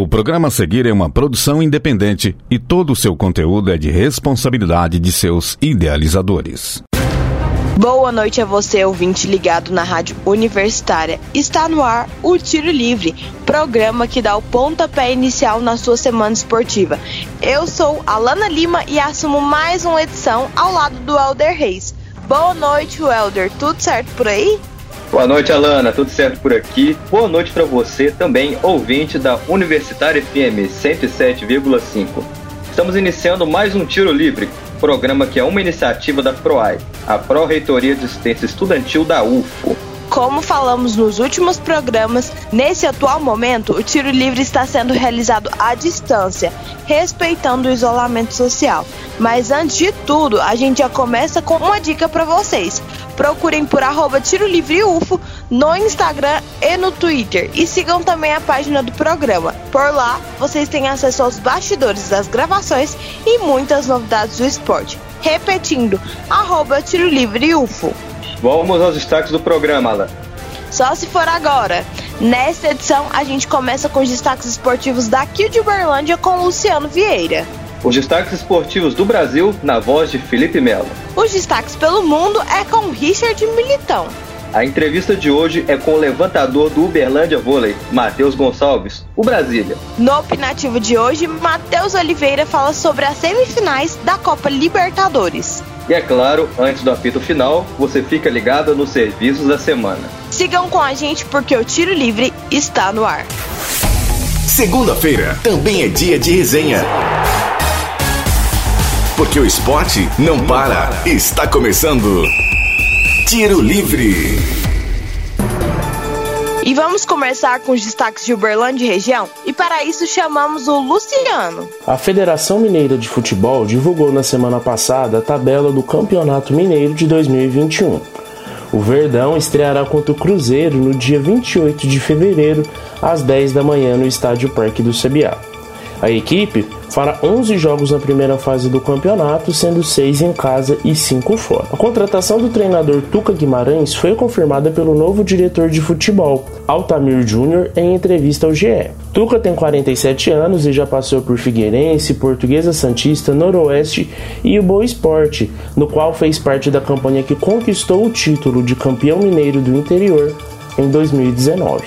O programa a seguir é uma produção independente e todo o seu conteúdo é de responsabilidade de seus idealizadores. Boa noite a você, ouvinte ligado na Rádio Universitária. Está no ar o Tiro Livre, programa que dá o pontapé inicial na sua semana esportiva. Eu sou Alana Lima e assumo mais uma edição ao lado do Elder Reis. Boa noite, Elder. Tudo certo por aí? Boa noite, Alana. Tudo certo por aqui? Boa noite para você também, ouvinte da Universitária FM 107,5. Estamos iniciando mais um Tiro Livre, programa que é uma iniciativa da PROAI, a Pró-Reitoria de Assistência Estudantil da UFO. Como falamos nos últimos programas, nesse atual momento o tiro livre está sendo realizado à distância, respeitando o isolamento social. Mas antes de tudo, a gente já começa com uma dica para vocês. Procurem por arroba Tiro Livre UFO no Instagram e no Twitter. E sigam também a página do programa. Por lá, vocês têm acesso aos bastidores das gravações e muitas novidades do esporte. Repetindo, arroba Tiro Livre UFO. Vamos aos destaques do programa, Alan. Só se for agora. Nesta edição, a gente começa com os destaques esportivos daqui de Uberlândia com Luciano Vieira. Os destaques esportivos do Brasil na voz de Felipe Melo. Os destaques pelo mundo é com Richard Militão. A entrevista de hoje é com o levantador do Uberlândia Vôlei, Matheus Gonçalves, o Brasília. No opinativo de hoje, Matheus Oliveira fala sobre as semifinais da Copa Libertadores. E é claro, antes do apito final, você fica ligado nos serviços da semana. Sigam com a gente porque o Tiro Livre está no ar. Segunda-feira também é dia de resenha. Porque o esporte não para. Está começando. Tiro Livre. E vamos começar com os destaques de Uberlândia e região, e para isso chamamos o Luciano. A Federação Mineira de Futebol divulgou na semana passada a tabela do Campeonato Mineiro de 2021. O Verdão estreará contra o Cruzeiro no dia 28 de fevereiro, às 10 da manhã, no Estádio Parque do Cebiá. A equipe fará 11 jogos na primeira fase do campeonato, sendo 6 em casa e 5 fora. A contratação do treinador Tuca Guimarães foi confirmada pelo novo diretor de futebol, Altamir Júnior, em entrevista ao GE. Tuca tem 47 anos e já passou por Figueirense, Portuguesa Santista, Noroeste e o Boa Esporte, no qual fez parte da campanha que conquistou o título de campeão mineiro do interior em 2019.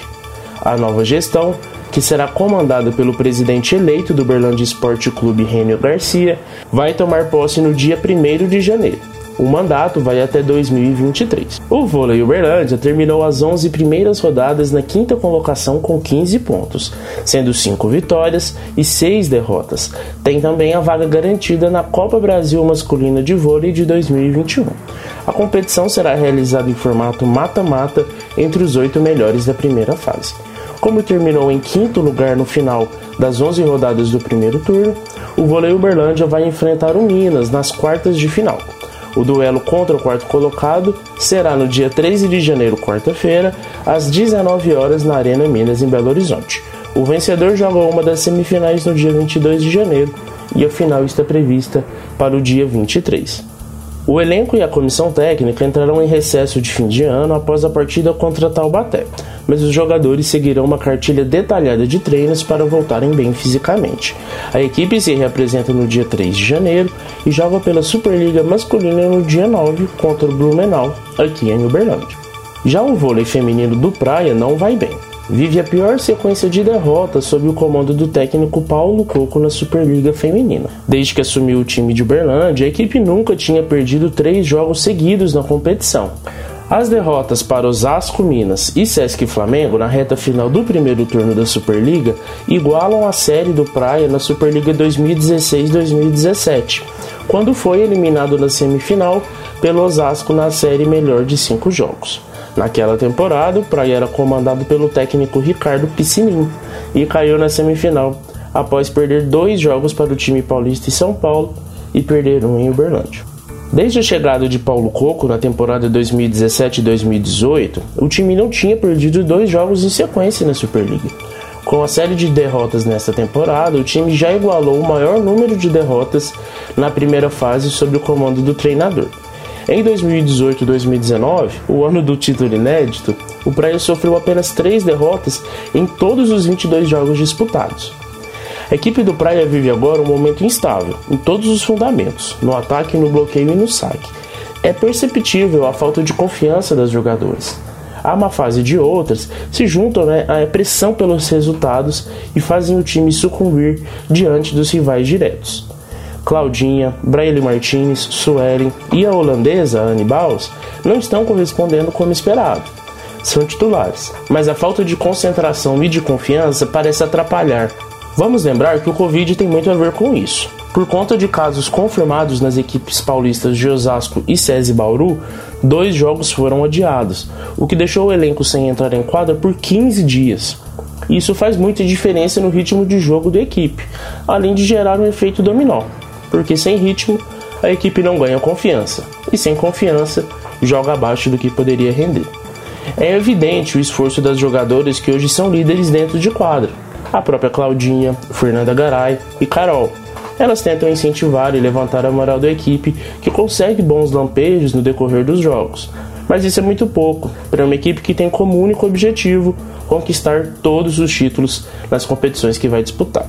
A nova gestão que será comandada pelo presidente eleito do Berlândia Esporte Clube Rênio Garcia, vai tomar posse no dia 1 de janeiro. O mandato vai até 2023. O vôlei Uberlândia terminou as 11 primeiras rodadas na quinta colocação com 15 pontos, sendo 5 vitórias e 6 derrotas. Tem também a vaga garantida na Copa Brasil Masculina de Vôlei de 2021. A competição será realizada em formato mata-mata entre os oito melhores da primeira fase. Como terminou em quinto lugar no final das 11 rodadas do primeiro turno, o vôlei Uberlândia vai enfrentar o Minas nas quartas de final. O duelo contra o quarto colocado será no dia 13 de janeiro, quarta-feira, às 19 horas na Arena Minas, em Belo Horizonte. O vencedor joga uma das semifinais no dia 22 de janeiro e a final está prevista para o dia 23. O elenco e a comissão técnica entrarão em recesso de fim de ano após a partida contra Taubaté, mas os jogadores seguirão uma cartilha detalhada de treinos para voltarem bem fisicamente. A equipe se reapresenta no dia 3 de janeiro e joga pela Superliga Masculina no dia 9 contra o Blumenau, aqui em Uberlândia. Já o vôlei feminino do Praia não vai bem vive a pior sequência de derrotas sob o comando do técnico Paulo Coco na Superliga Feminina. Desde que assumiu o time de Uberlândia, a equipe nunca tinha perdido três jogos seguidos na competição. As derrotas para Osasco Minas e Sesc Flamengo na reta final do primeiro turno da Superliga igualam a série do Praia na Superliga 2016-2017, quando foi eliminado na semifinal pelo Osasco na série melhor de cinco jogos. Naquela temporada, o Praia era comandado pelo técnico Ricardo Piscinin e caiu na semifinal após perder dois jogos para o time paulista em São Paulo e perder um em Uberlândia. Desde a chegada de Paulo Coco na temporada 2017-2018, o time não tinha perdido dois jogos em sequência na Superliga. Com a série de derrotas nesta temporada, o time já igualou o maior número de derrotas na primeira fase sob o comando do treinador. Em 2018 e 2019, o ano do título inédito, o Praia sofreu apenas três derrotas em todos os 22 jogos disputados. A equipe do Praia vive agora um momento instável em todos os fundamentos, no ataque, no bloqueio e no saque. É perceptível a falta de confiança das jogadoras. A má fase de outras se juntam né, à pressão pelos resultados e fazem o time sucumbir diante dos rivais diretos. Claudinha, Braille Martinez, Suelen e a holandesa Anne Baus não estão correspondendo como esperado. São titulares, mas a falta de concentração e de confiança parece atrapalhar Vamos lembrar que o Covid tem muito a ver com isso. Por conta de casos confirmados nas equipes paulistas de Osasco e SESI Bauru, dois jogos foram adiados, o que deixou o elenco sem entrar em quadra por 15 dias. Isso faz muita diferença no ritmo de jogo da equipe, além de gerar um efeito dominó, porque sem ritmo a equipe não ganha confiança, e sem confiança joga abaixo do que poderia render. É evidente o esforço das jogadoras que hoje são líderes dentro de quadra, a própria Claudinha, Fernanda Garay e Carol. Elas tentam incentivar e levantar a moral da equipe, que consegue bons lampejos no decorrer dos jogos. Mas isso é muito pouco para uma equipe que tem como único objetivo conquistar todos os títulos nas competições que vai disputar.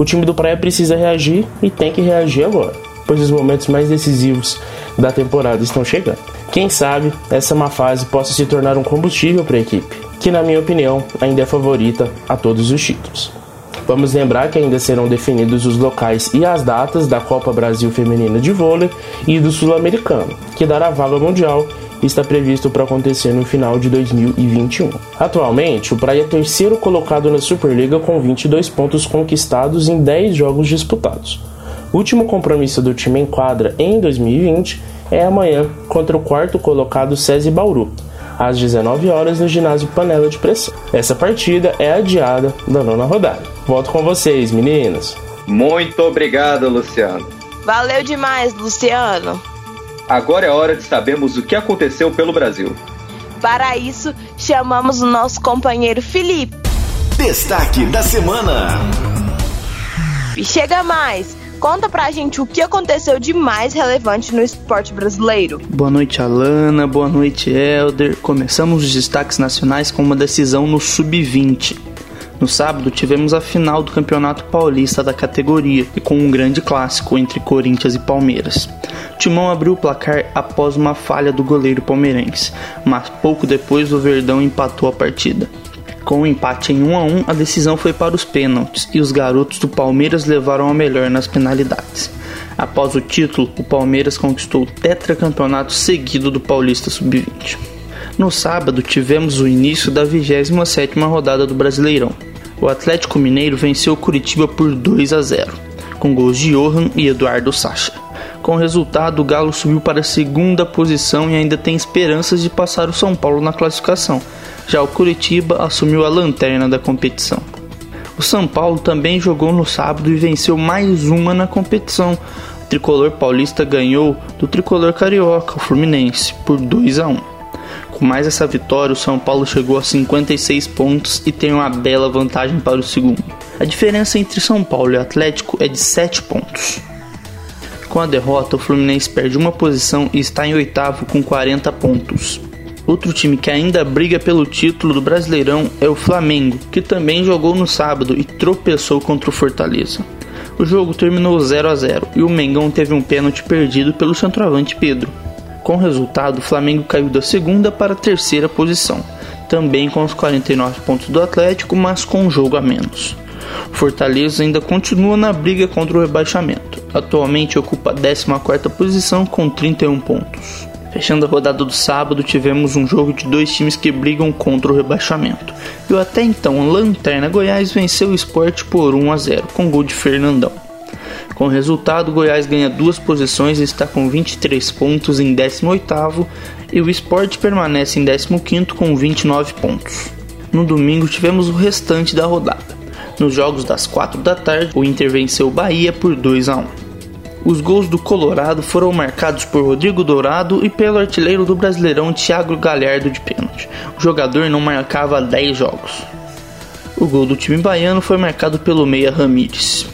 O time do Praia precisa reagir e tem que reagir agora, pois os momentos mais decisivos da temporada estão chegando. Quem sabe essa má fase possa se tornar um combustível para a equipe que, na minha opinião, ainda é favorita a todos os títulos. Vamos lembrar que ainda serão definidos os locais e as datas da Copa Brasil Feminina de Vôlei e do Sul-Americano, que dará vaga mundial está previsto para acontecer no final de 2021. Atualmente, o Praia é terceiro colocado na Superliga com 22 pontos conquistados em 10 jogos disputados. O último compromisso do time em quadra em 2020 é amanhã contra o quarto colocado SESI Bauru, às 19 horas no ginásio Panela de Pressão. Essa partida é adiada da nona rodada. Volto com vocês, meninas. Muito obrigado, Luciano. Valeu demais, Luciano. Agora é hora de sabermos o que aconteceu pelo Brasil. Para isso, chamamos o nosso companheiro Felipe. Destaque da semana. Chega mais! Conta pra gente o que aconteceu de mais relevante no esporte brasileiro. Boa noite, Alana. Boa noite, Elder. Começamos os destaques nacionais com uma decisão no Sub-20. No sábado, tivemos a final do Campeonato Paulista da categoria e com um grande clássico entre Corinthians e Palmeiras. Timão abriu o placar após uma falha do goleiro palmeirense, mas pouco depois o Verdão empatou a partida. Com o um empate em 1 a 1, a decisão foi para os pênaltis e os garotos do Palmeiras levaram a melhor nas penalidades. Após o título, o Palmeiras conquistou o tetracampeonato seguido do Paulista Sub-20. No sábado, tivemos o início da 27ª rodada do Brasileirão. O Atlético Mineiro venceu o Curitiba por 2 a 0, com gols de Johan e Eduardo Sacha. Com o resultado, o Galo subiu para a segunda posição e ainda tem esperanças de passar o São Paulo na classificação, já o Curitiba assumiu a lanterna da competição. O São Paulo também jogou no sábado e venceu mais uma na competição. O tricolor paulista ganhou do tricolor carioca, o Fluminense, por 2 a 1. Com mais essa vitória, o São Paulo chegou a 56 pontos e tem uma bela vantagem para o segundo. A diferença entre São Paulo e Atlético é de 7 pontos. Com a derrota, o Fluminense perde uma posição e está em oitavo com 40 pontos. Outro time que ainda briga pelo título do Brasileirão é o Flamengo, que também jogou no sábado e tropeçou contra o Fortaleza. O jogo terminou 0 a 0 e o Mengão teve um pênalti perdido pelo centroavante Pedro. Com o resultado, o Flamengo caiu da segunda para a terceira posição, também com os 49 pontos do Atlético, mas com um jogo a menos. Fortaleza ainda continua na briga contra o rebaixamento. Atualmente ocupa a 14ª posição com 31 pontos. Fechando a rodada do sábado, tivemos um jogo de dois times que brigam contra o rebaixamento. E o até então Lanterna Goiás venceu o esporte por 1 a 0, com gol de Fernandão. Com o resultado, Goiás ganha duas posições e está com 23 pontos em 18 e o esporte permanece em 15 com 29 pontos. No domingo tivemos o restante da rodada. Nos jogos das 4 da tarde, o Inter venceu o Bahia por 2 a 1. Os gols do Colorado foram marcados por Rodrigo Dourado e pelo artilheiro do Brasileirão Thiago Galhardo de pênalti. O jogador não marcava há 10 jogos. O gol do time baiano foi marcado pelo meia Ramires.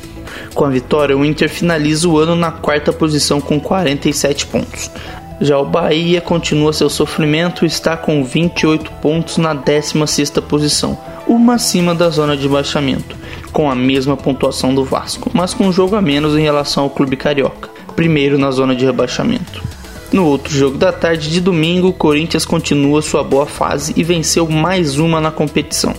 Com a vitória, o Inter finaliza o ano na quarta posição com 47 pontos. Já o Bahia continua seu sofrimento e está com 28 pontos na 16ª posição, uma acima da zona de baixamento, com a mesma pontuação do Vasco, mas com um jogo a menos em relação ao clube carioca, primeiro na zona de rebaixamento. No outro jogo da tarde de domingo, o Corinthians continua sua boa fase e venceu mais uma na competição.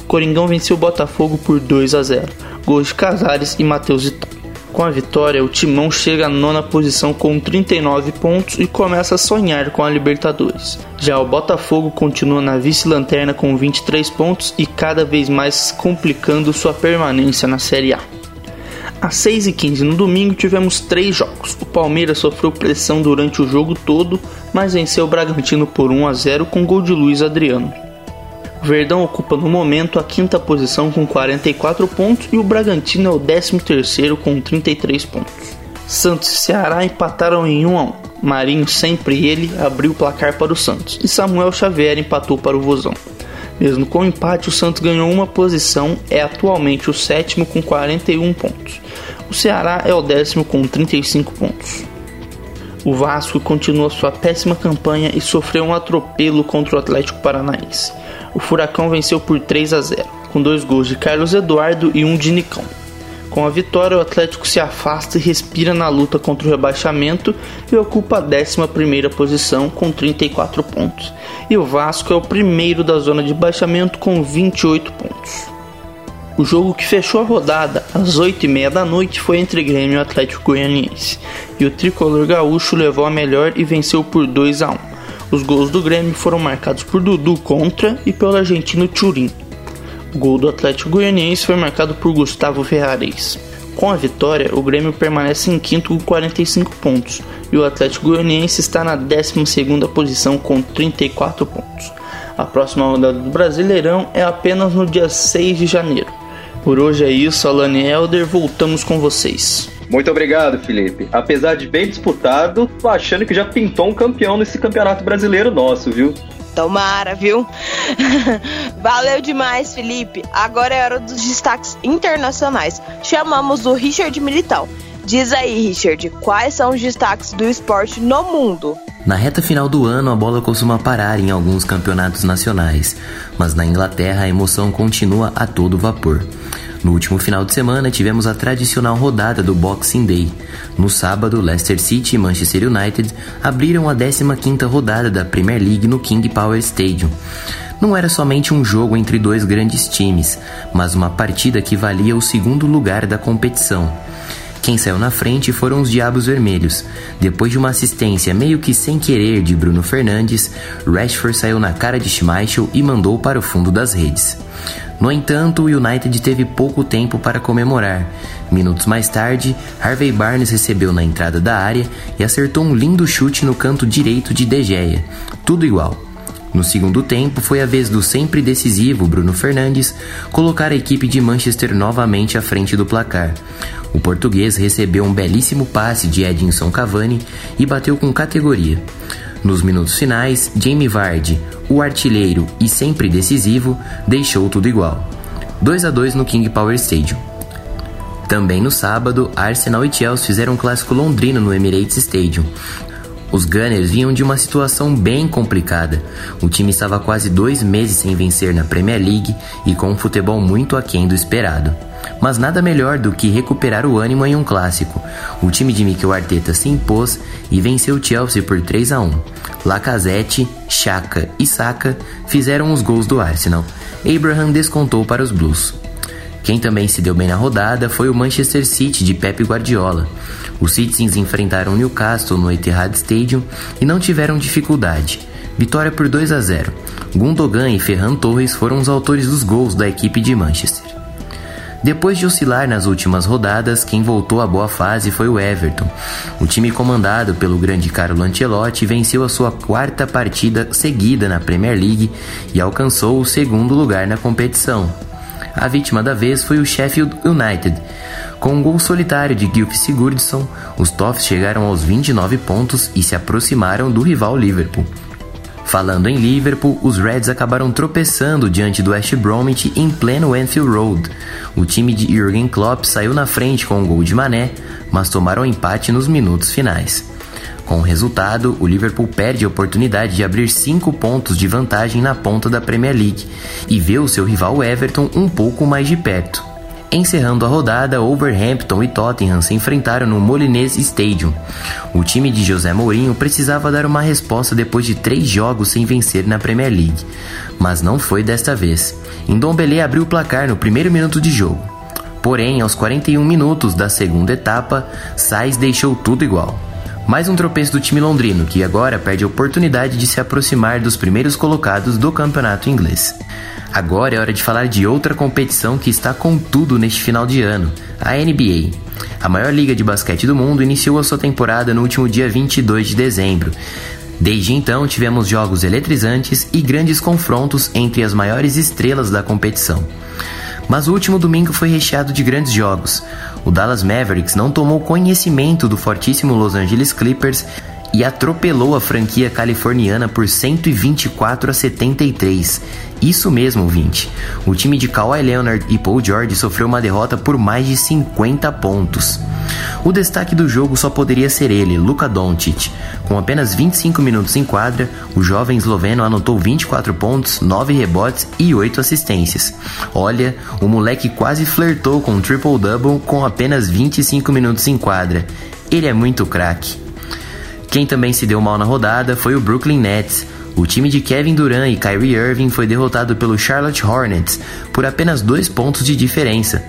O Coringão venceu o Botafogo por 2 a 0, gols de Casares e Matheus Vitória. Com a vitória, o Timão chega à nona posição com 39 pontos e começa a sonhar com a Libertadores. Já o Botafogo continua na vice-lanterna com 23 pontos e cada vez mais complicando sua permanência na Série A. Às 6h15 no domingo tivemos três jogos. O Palmeiras sofreu pressão durante o jogo todo, mas venceu o Bragantino por 1 a 0 com gol de Luiz Adriano. Verdão ocupa no momento a quinta posição com 44 pontos e o Bragantino é o 13º com 33 pontos. Santos e Ceará empataram em 1 a 1. Marinho, sempre ele, abriu o placar para o Santos e Samuel Xavier empatou para o Vozão. Mesmo com o empate, o Santos ganhou uma posição, é atualmente o sétimo com 41 pontos. O Ceará é o décimo com 35 pontos. O Vasco continua sua péssima campanha e sofreu um atropelo contra o Atlético Paranaense o Furacão venceu por 3 a 0, com dois gols de Carlos Eduardo e um de Nicão. Com a vitória, o Atlético se afasta e respira na luta contra o rebaixamento e ocupa a 11 posição com 34 pontos. E o Vasco é o primeiro da zona de baixamento com 28 pontos. O jogo que fechou a rodada às 8h30 da noite foi entre Grêmio e Atlético Goianiense, e o tricolor gaúcho levou a melhor e venceu por 2 a 1. Os gols do Grêmio foram marcados por Dudu contra e pelo argentino Turim. O gol do Atlético Goianiense foi marcado por Gustavo Ferrares. Com a vitória, o Grêmio permanece em quinto com 45 pontos e o Atlético Goianiense está na 12 posição com 34 pontos. A próxima rodada do Brasileirão é apenas no dia 6 de janeiro. Por hoje é isso, Alane Elder, voltamos com vocês. Muito obrigado, Felipe. Apesar de bem disputado, tô achando que já pintou um campeão nesse campeonato brasileiro nosso, viu? Tomara, viu? Valeu demais, Felipe. Agora é hora dos destaques internacionais. Chamamos o Richard Militão. Diz aí, Richard, quais são os destaques do esporte no mundo? Na reta final do ano, a bola costuma parar em alguns campeonatos nacionais, mas na Inglaterra a emoção continua a todo vapor. No último final de semana, tivemos a tradicional rodada do Boxing Day. No sábado, Leicester City e Manchester United abriram a 15ª rodada da Premier League no King Power Stadium. Não era somente um jogo entre dois grandes times, mas uma partida que valia o segundo lugar da competição. Quem saiu na frente foram os Diabos Vermelhos. Depois de uma assistência meio que sem querer de Bruno Fernandes, Rashford saiu na cara de Schmeichel e mandou para o fundo das redes. No entanto, o United teve pouco tempo para comemorar. Minutos mais tarde, Harvey Barnes recebeu na entrada da área e acertou um lindo chute no canto direito de De Gea. Tudo igual. No segundo tempo, foi a vez do sempre decisivo Bruno Fernandes colocar a equipe de Manchester novamente à frente do placar. O português recebeu um belíssimo passe de Edinson Cavani e bateu com categoria. Nos minutos finais, Jamie Vardy, o artilheiro e sempre decisivo, deixou tudo igual. 2 a 2 no King Power Stadium. Também no sábado, Arsenal e Chelsea fizeram um clássico londrino no Emirates Stadium. Os Gunners vinham de uma situação bem complicada. O time estava quase dois meses sem vencer na Premier League e com um futebol muito aquém do esperado. Mas nada melhor do que recuperar o ânimo em um clássico. O time de Mikel Arteta se impôs e venceu o Chelsea por 3 a 1. Lacazette, Chaka e Saka fizeram os gols do Arsenal. Abraham descontou para os Blues. Quem também se deu bem na rodada foi o Manchester City de Pep Guardiola. Os Citizens enfrentaram Newcastle no Etihad Stadium e não tiveram dificuldade. Vitória por 2 a 0. Gundogan e Ferran Torres foram os autores dos gols da equipe de Manchester. Depois de oscilar nas últimas rodadas, quem voltou à boa fase foi o Everton. O time comandado pelo grande Carlo Ancelotti venceu a sua quarta partida seguida na Premier League e alcançou o segundo lugar na competição. A vítima da vez foi o Sheffield United. Com um gol solitário de Gylfi Sigurdsson, os Toffs chegaram aos 29 pontos e se aproximaram do rival Liverpool. Falando em Liverpool, os Reds acabaram tropeçando diante do West Bromwich em pleno Anfield Road. O time de Jurgen Klopp saiu na frente com um gol de Mané, mas tomaram empate nos minutos finais. Com o resultado, o Liverpool perde a oportunidade de abrir cinco pontos de vantagem na ponta da Premier League e vê o seu rival Everton um pouco mais de perto. Encerrando a rodada, Overhampton e Tottenham se enfrentaram no Molineux Stadium. O time de José Mourinho precisava dar uma resposta depois de três jogos sem vencer na Premier League, mas não foi desta vez. Ndombele abriu o placar no primeiro minuto de jogo. Porém, aos 41 minutos da segunda etapa, Sainz deixou tudo igual. Mais um tropeço do time londrino, que agora perde a oportunidade de se aproximar dos primeiros colocados do campeonato inglês. Agora é hora de falar de outra competição que está com tudo neste final de ano, a NBA. A maior liga de basquete do mundo iniciou a sua temporada no último dia 22 de dezembro. Desde então, tivemos jogos eletrizantes e grandes confrontos entre as maiores estrelas da competição. Mas o último domingo foi recheado de grandes jogos. O Dallas Mavericks não tomou conhecimento do fortíssimo Los Angeles Clippers e atropelou a franquia californiana por 124 a 73. Isso mesmo, 20. O time de Kawhi Leonard e Paul George sofreu uma derrota por mais de 50 pontos. O destaque do jogo só poderia ser ele, Luka Doncic. Com apenas 25 minutos em quadra, o jovem esloveno anotou 24 pontos, 9 rebotes e 8 assistências. Olha, o moleque quase flertou com um triple-double com apenas 25 minutos em quadra. Ele é muito craque. Quem também se deu mal na rodada foi o Brooklyn Nets. O time de Kevin Durant e Kyrie Irving foi derrotado pelo Charlotte Hornets por apenas dois pontos de diferença,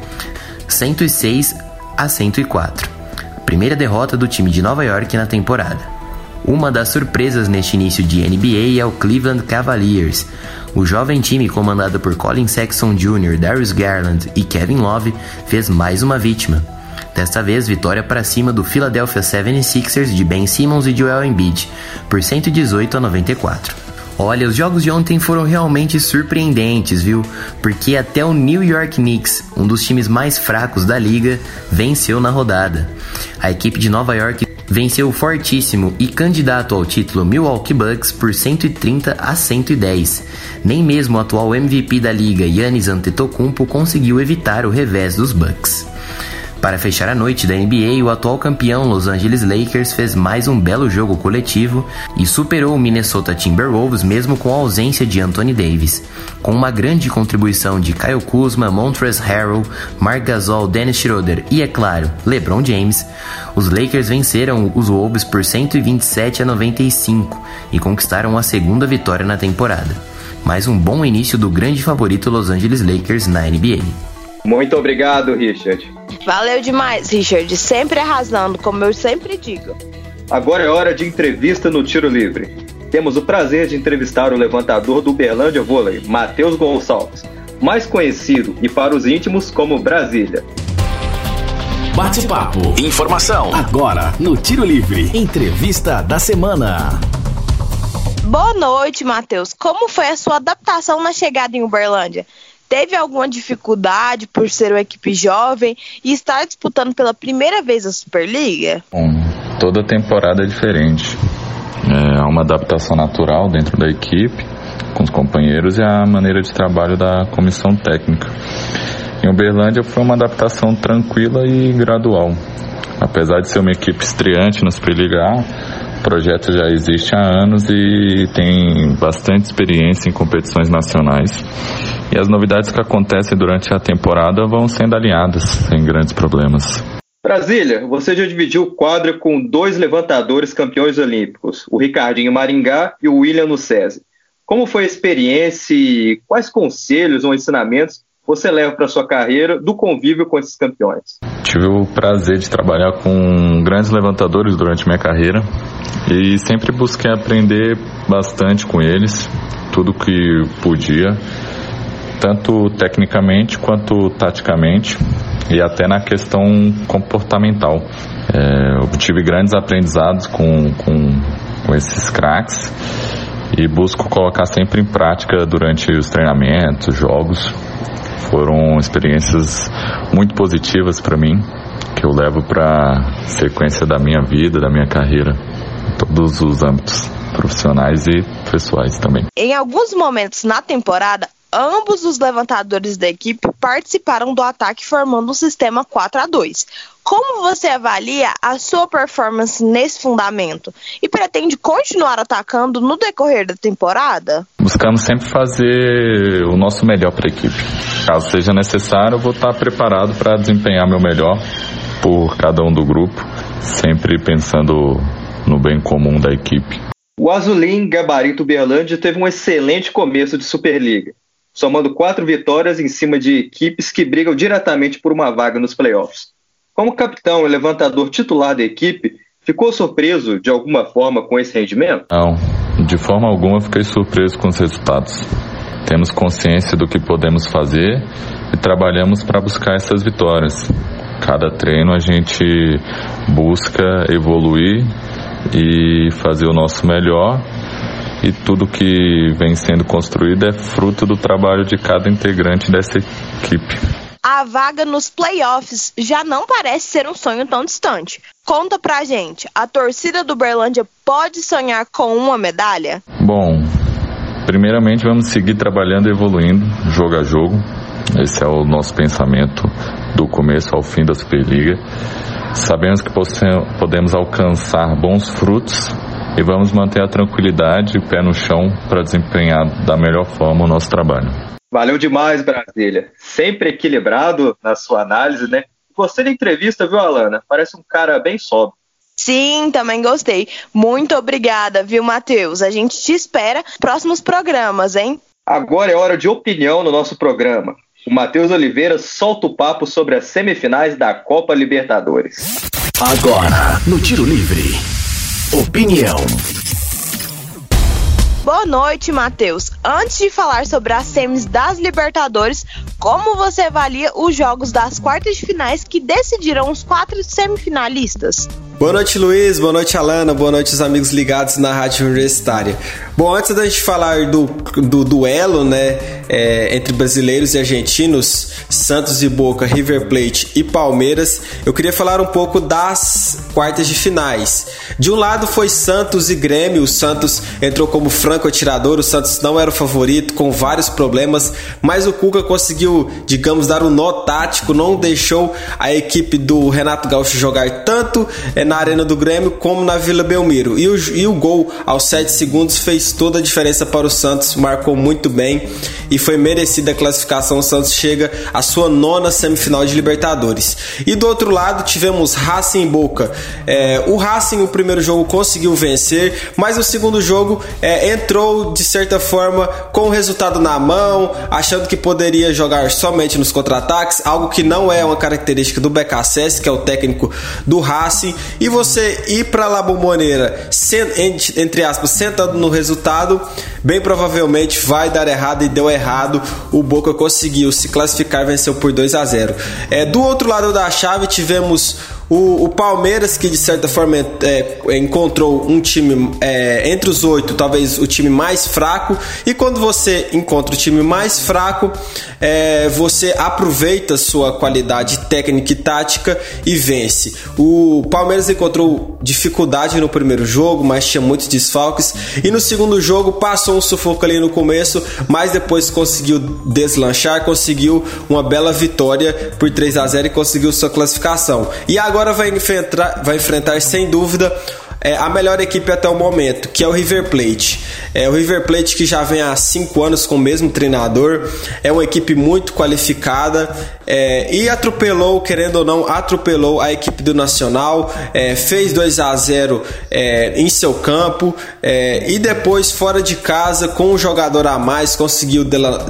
106 a 104. A primeira derrota do time de Nova York na temporada. Uma das surpresas neste início de NBA é o Cleveland Cavaliers. O jovem time comandado por Colin Sexton Jr., Darius Garland e Kevin Love fez mais uma vítima. Desta vez, vitória para cima do Philadelphia 76ers de Ben Simmons e Joel Embiid, por 118 a 94. Olha, os jogos de ontem foram realmente surpreendentes, viu? Porque até o New York Knicks, um dos times mais fracos da liga, venceu na rodada. A equipe de Nova York venceu o fortíssimo e candidato ao título Milwaukee Bucks por 130 a 110. Nem mesmo o atual MVP da liga, Giannis Antetokounmpo, conseguiu evitar o revés dos Bucks. Para fechar a noite da NBA, o atual campeão Los Angeles Lakers fez mais um belo jogo coletivo e superou o Minnesota Timberwolves mesmo com a ausência de Anthony Davis. Com uma grande contribuição de Kyle Kuzma, Montrezl Harrell, Mark Gasol, Dennis Schroeder e, é claro, LeBron James, os Lakers venceram os Wolves por 127 a 95 e conquistaram a segunda vitória na temporada. Mais um bom início do grande favorito Los Angeles Lakers na NBA. Muito obrigado, Richard. Valeu demais, Richard. Sempre arrasando, como eu sempre digo. Agora é hora de entrevista no Tiro Livre. Temos o prazer de entrevistar o levantador do Uberlândia Vôlei, Matheus Gonçalves, mais conhecido e para os íntimos como Brasília. Bate-papo. Informação. Agora, no Tiro Livre. Entrevista da semana. Boa noite, Matheus. Como foi a sua adaptação na chegada em Uberlândia? Teve alguma dificuldade por ser uma equipe jovem e estar disputando pela primeira vez a Superliga? Bom, toda temporada é diferente. É uma adaptação natural dentro da equipe, com os companheiros e a maneira de trabalho da comissão técnica. Em Uberlândia foi uma adaptação tranquila e gradual. Apesar de ser uma equipe estreante na Superliga A, o projeto já existe há anos e tem bastante experiência em competições nacionais e as novidades que acontecem durante a temporada vão sendo alinhadas sem grandes problemas. Brasília, você já dividiu o quadro com dois levantadores campeões olímpicos, o Ricardinho Maringá e o William no Como foi a experiência e quais conselhos ou ensinamentos você leva para sua carreira do convívio com esses campeões? Tive o prazer de trabalhar com grandes levantadores durante minha carreira e sempre busquei aprender bastante com eles, tudo que podia tanto tecnicamente quanto taticamente e até na questão comportamental. É, obtive grandes aprendizados com, com, com esses craques e busco colocar sempre em prática durante os treinamentos, jogos. Foram experiências muito positivas para mim, que eu levo para a sequência da minha vida, da minha carreira, em todos os âmbitos, profissionais e pessoais também. Em alguns momentos na temporada, ambos os levantadores da equipe participaram do ataque formando um sistema 4 a 2. Como você avalia a sua performance nesse fundamento e pretende continuar atacando no decorrer da temporada? Buscamos sempre fazer o nosso melhor para a equipe. Caso seja necessário, eu vou estar preparado para desempenhar meu melhor por cada um do grupo, sempre pensando no bem comum da equipe. O Azulim Gabarito Berlândia teve um excelente começo de Superliga, somando quatro vitórias em cima de equipes que brigam diretamente por uma vaga nos playoffs. Como capitão e levantador titular da equipe, ficou surpreso de alguma forma com esse rendimento? Não, de forma alguma fiquei surpreso com os resultados. Temos consciência do que podemos fazer e trabalhamos para buscar essas vitórias. Cada treino a gente busca evoluir e fazer o nosso melhor e tudo que vem sendo construído é fruto do trabalho de cada integrante dessa equipe a vaga nos playoffs já não parece ser um sonho tão distante. Conta pra gente, a torcida do Berlândia pode sonhar com uma medalha? Bom, primeiramente vamos seguir trabalhando e evoluindo, jogo a jogo. Esse é o nosso pensamento do começo ao fim da Superliga. Sabemos que podemos alcançar bons frutos e vamos manter a tranquilidade e o pé no chão para desempenhar da melhor forma o nosso trabalho. Valeu demais, Brasília. Sempre equilibrado na sua análise, né? Você na entrevista, viu, Alana? Parece um cara bem sóbrio. Sim, também gostei. Muito obrigada, viu, Matheus? A gente te espera próximos programas, hein? Agora é hora de opinião no nosso programa. O Matheus Oliveira solta o papo sobre as semifinais da Copa Libertadores. Agora, no Tiro Livre. Opinião. Boa noite, Matheus. Antes de falar sobre as semis das Libertadores, como você avalia os jogos das quartas de finais que decidiram os quatro semifinalistas? Boa noite, Luiz. Boa noite, Alana. Boa noite, os amigos ligados na Rádio Universitária. Bom, antes da gente falar do, do duelo, né, é, entre brasileiros e argentinos, Santos e Boca, River Plate e Palmeiras, eu queria falar um pouco das quartas de finais. De um lado foi Santos e Grêmio. O Santos entrou como franco atirador. O Santos não era o favorito, com vários problemas, mas o Cuca conseguiu, digamos, dar um nó tático, não deixou a equipe do Renato Gaúcho jogar tanto. É, na Arena do Grêmio como na Vila Belmiro. E o, e o gol aos 7 segundos fez toda a diferença para o Santos, marcou muito bem e foi merecida a classificação. O Santos chega à sua nona semifinal de Libertadores. E do outro lado tivemos Racing e Boca. É, o Racing, o primeiro jogo, conseguiu vencer, mas o segundo jogo é, entrou de certa forma com o resultado na mão, achando que poderia jogar somente nos contra-ataques, algo que não é uma característica do BKSS, que é o técnico do Racing, e você ir para La Bombonera, entre aspas, sentando no resultado, bem provavelmente vai dar errado e deu errado. O Boca conseguiu se classificar, venceu por 2 a 0. É, do outro lado da chave tivemos o, o, Palmeiras, que de certa forma é, encontrou um time é, entre os oito, talvez o time mais fraco, e quando você encontra o time mais fraco, é, você aproveita sua qualidade técnica e tática e vence. O Palmeiras encontrou dificuldade no primeiro jogo, mas tinha muitos desfalques, e no segundo jogo passou um sufoco ali no começo, mas depois conseguiu deslanchar, conseguiu uma bela vitória por 3 a 0 e conseguiu sua classificação. E agora vai enfrentar, vai enfrentar sem dúvida é, a melhor equipe até o momento, que é o River Plate. É o River Plate que já vem há cinco anos com o mesmo treinador, é uma equipe muito qualificada é, e atropelou, querendo ou não, atropelou a equipe do Nacional, é, fez 2 a 0 é, em seu campo é, e depois fora de casa com um jogador a mais conseguiu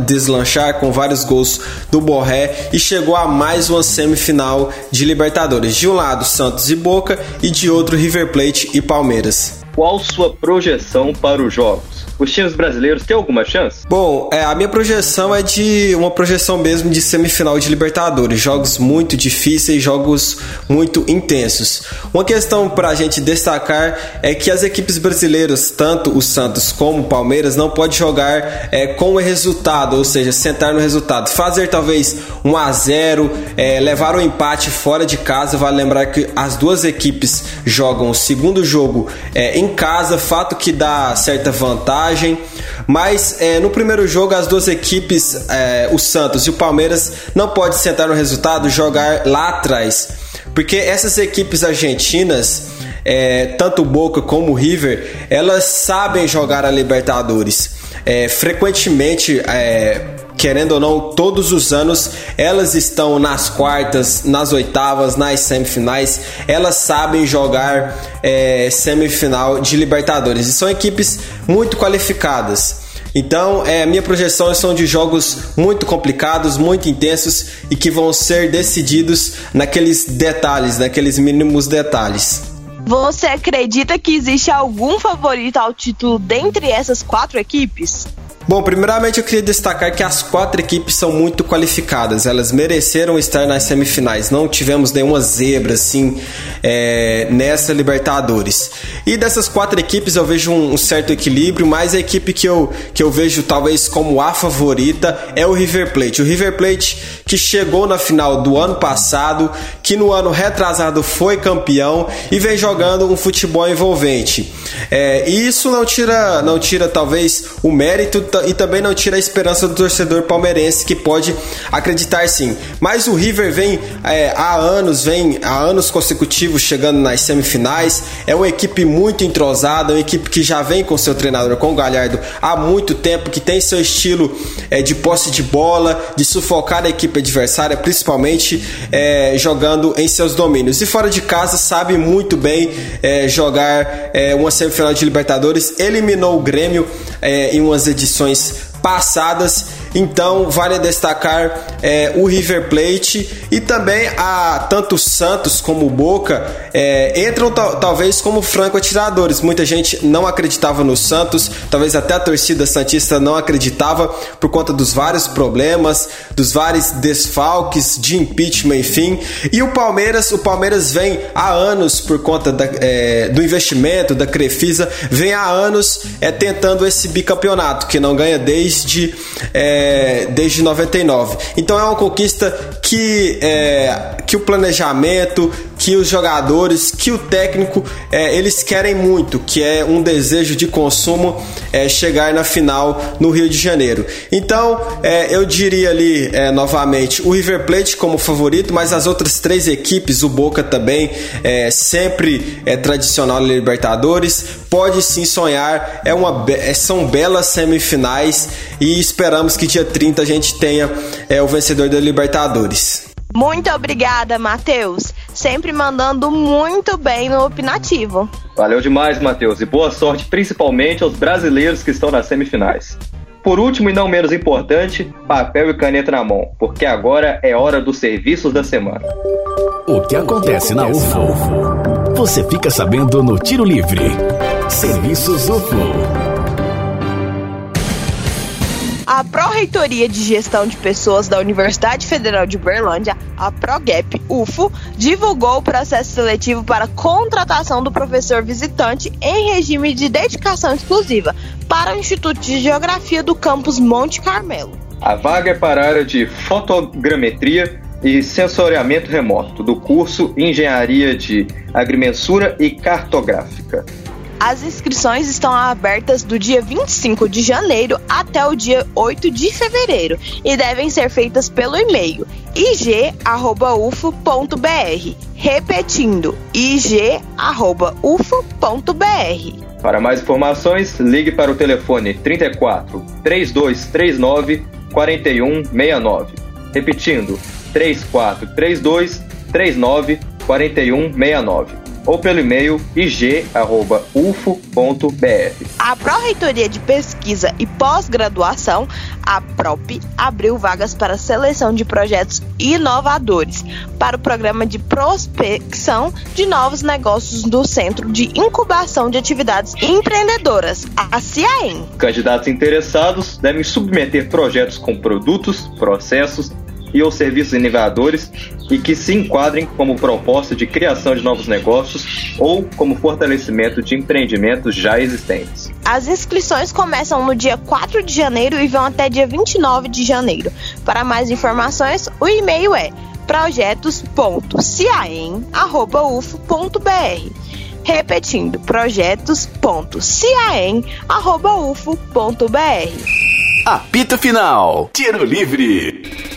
deslanchar com vários gols do Borré e chegou a mais uma semifinal de Libertadores. De um lado Santos e Boca e de outro River Plate e Palmeiras. Qual sua projeção para os jogos? Os times brasileiros têm alguma chance? Bom, é, a minha projeção é de uma projeção mesmo de semifinal de Libertadores. Jogos muito difíceis, jogos muito intensos. Uma questão para a gente destacar é que as equipes brasileiras, tanto o Santos como o Palmeiras, não pode jogar é, com o resultado, ou seja, sentar no resultado. Fazer talvez um a 0 é, levar o um empate fora de casa. Vale lembrar que as duas equipes jogam o segundo jogo é, em casa, fato que dá certa vantagem vantagem, mas é, no primeiro jogo as duas equipes, é, o Santos e o Palmeiras, não pode sentar no resultado, jogar lá atrás, porque essas equipes argentinas é, tanto o Boca como o River, elas sabem jogar a Libertadores. É, frequentemente, é, querendo ou não, todos os anos elas estão nas quartas, nas oitavas, nas semifinais. Elas sabem jogar é, semifinal de Libertadores e são equipes muito qualificadas. Então, é, minha projeção são de jogos muito complicados, muito intensos e que vão ser decididos naqueles detalhes, naqueles mínimos detalhes. Você acredita que existe algum favorito ao título dentre essas quatro equipes? Bom, primeiramente eu queria destacar que as quatro equipes são muito qualificadas, elas mereceram estar nas semifinais, não tivemos nenhuma zebra assim é, nessa Libertadores. E dessas quatro equipes eu vejo um, um, certo equilíbrio, mas a equipe que eu, que eu vejo talvez como a favorita é o River Plate. O River Plate que chegou na final do ano passado, que no ano retrasado foi campeão e vem jogando um futebol envolvente. É, e isso não tira, não tira talvez o mérito e também não tira a esperança do torcedor palmeirense que pode acreditar sim. Mas o River vem é, há anos, vem há anos consecutivos chegando nas semifinais. É uma equipe muito entrosada, uma equipe que já vem com seu treinador, com o Galhardo, há muito tempo, que tem seu estilo é, de posse de bola, de sufocar a equipe adversária, principalmente é, jogando em seus domínios. E fora de casa sabe muito bem é, jogar é, uma semifinal de Libertadores. Eliminou o Grêmio é, em umas edições passadas. Então vale destacar é, o River Plate e também a tanto Santos como Boca é, entram talvez como franco atiradores. Muita gente não acreditava no Santos, talvez até a torcida santista não acreditava por conta dos vários problemas, dos vários desfalques de impeachment, enfim. E o Palmeiras, o Palmeiras vem há anos por conta da, é, do investimento da Crefisa, vem há anos é, tentando esse bicampeonato que não ganha desde é, desde 99. Então é uma conquista que, é, que o planejamento, que os jogadores, que o técnico, é, eles querem muito, que é um desejo de consumo é, chegar na final no Rio de Janeiro. Então, é, eu diria ali é, novamente o River Plate como favorito, mas as outras três equipes, o Boca também, é, sempre é tradicional na Libertadores, pode sim sonhar, é uma, é, são belas semifinais e esperamos que dia 30 a gente tenha é, o vencedor da Libertadores. Muito obrigada, Matheus. Sempre mandando muito bem no opinativo. Valeu demais, Matheus, e boa sorte principalmente aos brasileiros que estão nas semifinais. Por último e não menos importante, papel e caneta na mão, porque agora é hora dos serviços da semana. O que acontece na UFO? Você fica sabendo no Tiro Livre. Serviços UFO. A Pró-Reitoria de Gestão de Pessoas da Universidade Federal de Berlândia, a PROGEP UFO, divulgou o processo seletivo para contratação do professor visitante em regime de dedicação exclusiva para o Instituto de Geografia do campus Monte Carmelo. A vaga é para a área de fotogrametria e sensoriamento remoto do curso Engenharia de Agrimensura e Cartográfica. As inscrições estão abertas do dia 25 de janeiro até o dia 8 de fevereiro e devem ser feitas pelo e-mail ig@ufo.br. Repetindo, ig@ufo.br. Para mais informações, ligue para o telefone 34 3239 4169. Repetindo, 34 32 39 4169 ou pelo e-mail ig.ufo.br. A Pró-Reitoria de Pesquisa e Pós-Graduação, a PROP, abriu vagas para seleção de projetos inovadores para o programa de prospecção de novos negócios do Centro de Incubação de Atividades Empreendedoras, a CIAEM. Candidatos interessados devem submeter projetos com produtos, processos, e ou serviços inovadores e que se enquadrem como proposta de criação de novos negócios ou como fortalecimento de empreendimentos já existentes. As inscrições começam no dia 4 de janeiro e vão até dia 29 de janeiro. Para mais informações, o e-mail é projetos.ciaem.ufo.br. Repetindo, projetos.caem.ufo.br. Apito Final. Tiro Livre.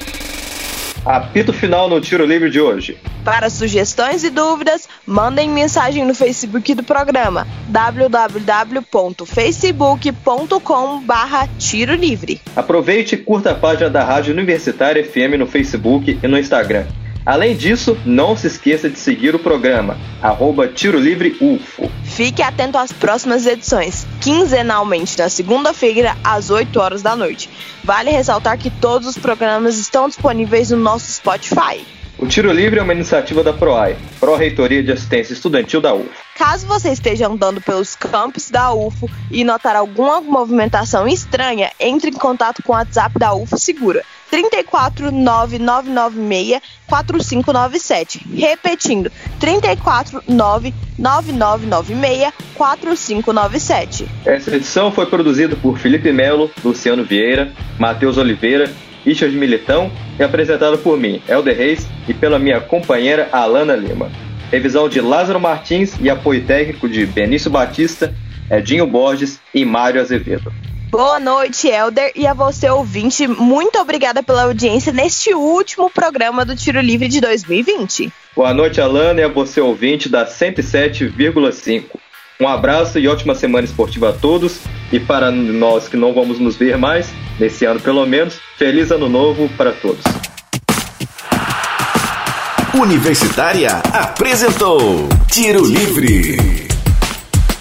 Apito final no tiro livre de hoje. Para sugestões e dúvidas, mandem mensagem no Facebook do programa www.facebook.com/barra Tiro Livre. Aproveite e curta a página da Rádio Universitária FM no Facebook e no Instagram. Além disso, não se esqueça de seguir o programa, arroba Tiro Livre UFO. Fique atento às próximas edições, quinzenalmente na segunda-feira, às 8 horas da noite. Vale ressaltar que todos os programas estão disponíveis no nosso Spotify. O Tiro Livre é uma iniciativa da PROAI, Pró-Reitoria de Assistência Estudantil da UFO. Caso você esteja andando pelos campos da UFO e notar alguma movimentação estranha, entre em contato com o WhatsApp da UFO Segura 3499996 4597. Repetindo, 3499996 4597. Essa edição foi produzida por Felipe Melo, Luciano Vieira, Matheus Oliveira, Richard Militão e apresentada por mim, Helder Reis, e pela minha companheira Alana Lima. Revisão de Lázaro Martins e apoio técnico de Benício Batista, Edinho Borges e Mário Azevedo. Boa noite, Elder, e a você, ouvinte. Muito obrigada pela audiência neste último programa do Tiro Livre de 2020. Boa noite, Alana, e a você, ouvinte da 107,5. Um abraço e ótima semana esportiva a todos. E para nós que não vamos nos ver mais, nesse ano pelo menos, feliz ano novo para todos. Universitária apresentou Tiro Livre.